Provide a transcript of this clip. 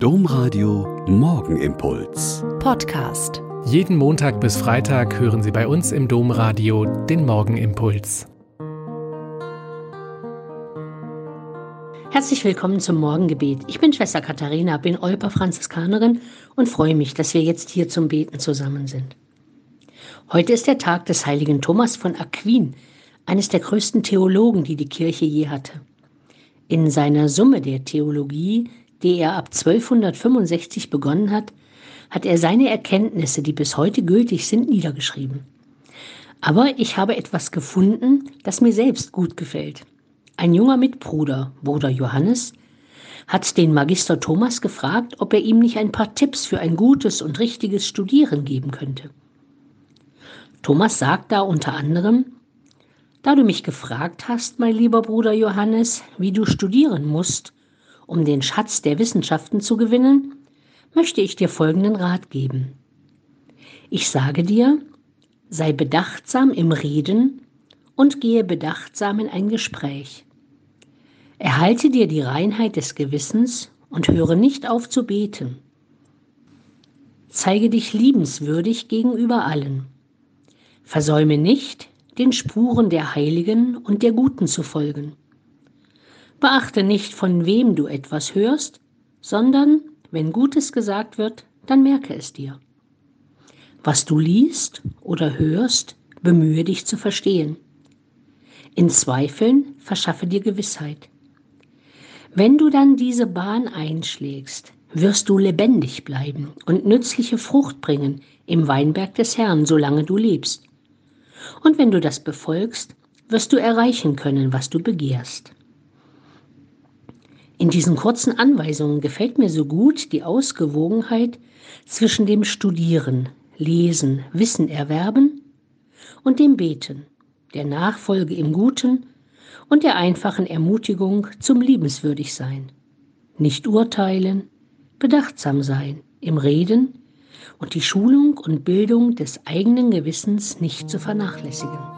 Domradio Morgenimpuls. Podcast. Jeden Montag bis Freitag hören Sie bei uns im Domradio den Morgenimpuls. Herzlich willkommen zum Morgengebet. Ich bin Schwester Katharina, bin Olper Franziskanerin und freue mich, dass wir jetzt hier zum Beten zusammen sind. Heute ist der Tag des heiligen Thomas von Aquin, eines der größten Theologen, die die Kirche je hatte. In seiner Summe der Theologie die er ab 1265 begonnen hat, hat er seine Erkenntnisse, die bis heute gültig sind, niedergeschrieben. Aber ich habe etwas gefunden, das mir selbst gut gefällt. Ein junger Mitbruder, Bruder Johannes, hat den Magister Thomas gefragt, ob er ihm nicht ein paar Tipps für ein gutes und richtiges Studieren geben könnte. Thomas sagt da unter anderem, da du mich gefragt hast, mein lieber Bruder Johannes, wie du studieren musst, um den Schatz der Wissenschaften zu gewinnen, möchte ich dir folgenden Rat geben. Ich sage dir, sei bedachtsam im Reden und gehe bedachtsam in ein Gespräch. Erhalte dir die Reinheit des Gewissens und höre nicht auf zu beten. Zeige dich liebenswürdig gegenüber allen. Versäume nicht, den Spuren der Heiligen und der Guten zu folgen. Beachte nicht, von wem du etwas hörst, sondern wenn Gutes gesagt wird, dann merke es dir. Was du liest oder hörst, bemühe dich zu verstehen. In Zweifeln verschaffe dir Gewissheit. Wenn du dann diese Bahn einschlägst, wirst du lebendig bleiben und nützliche Frucht bringen im Weinberg des Herrn, solange du lebst. Und wenn du das befolgst, wirst du erreichen können, was du begehrst. In diesen kurzen Anweisungen gefällt mir so gut die Ausgewogenheit zwischen dem Studieren, Lesen, Wissen erwerben und dem Beten, der Nachfolge im Guten und der einfachen Ermutigung zum Liebenswürdigsein. Nicht urteilen, bedachtsam sein im Reden und die Schulung und Bildung des eigenen Gewissens nicht zu vernachlässigen.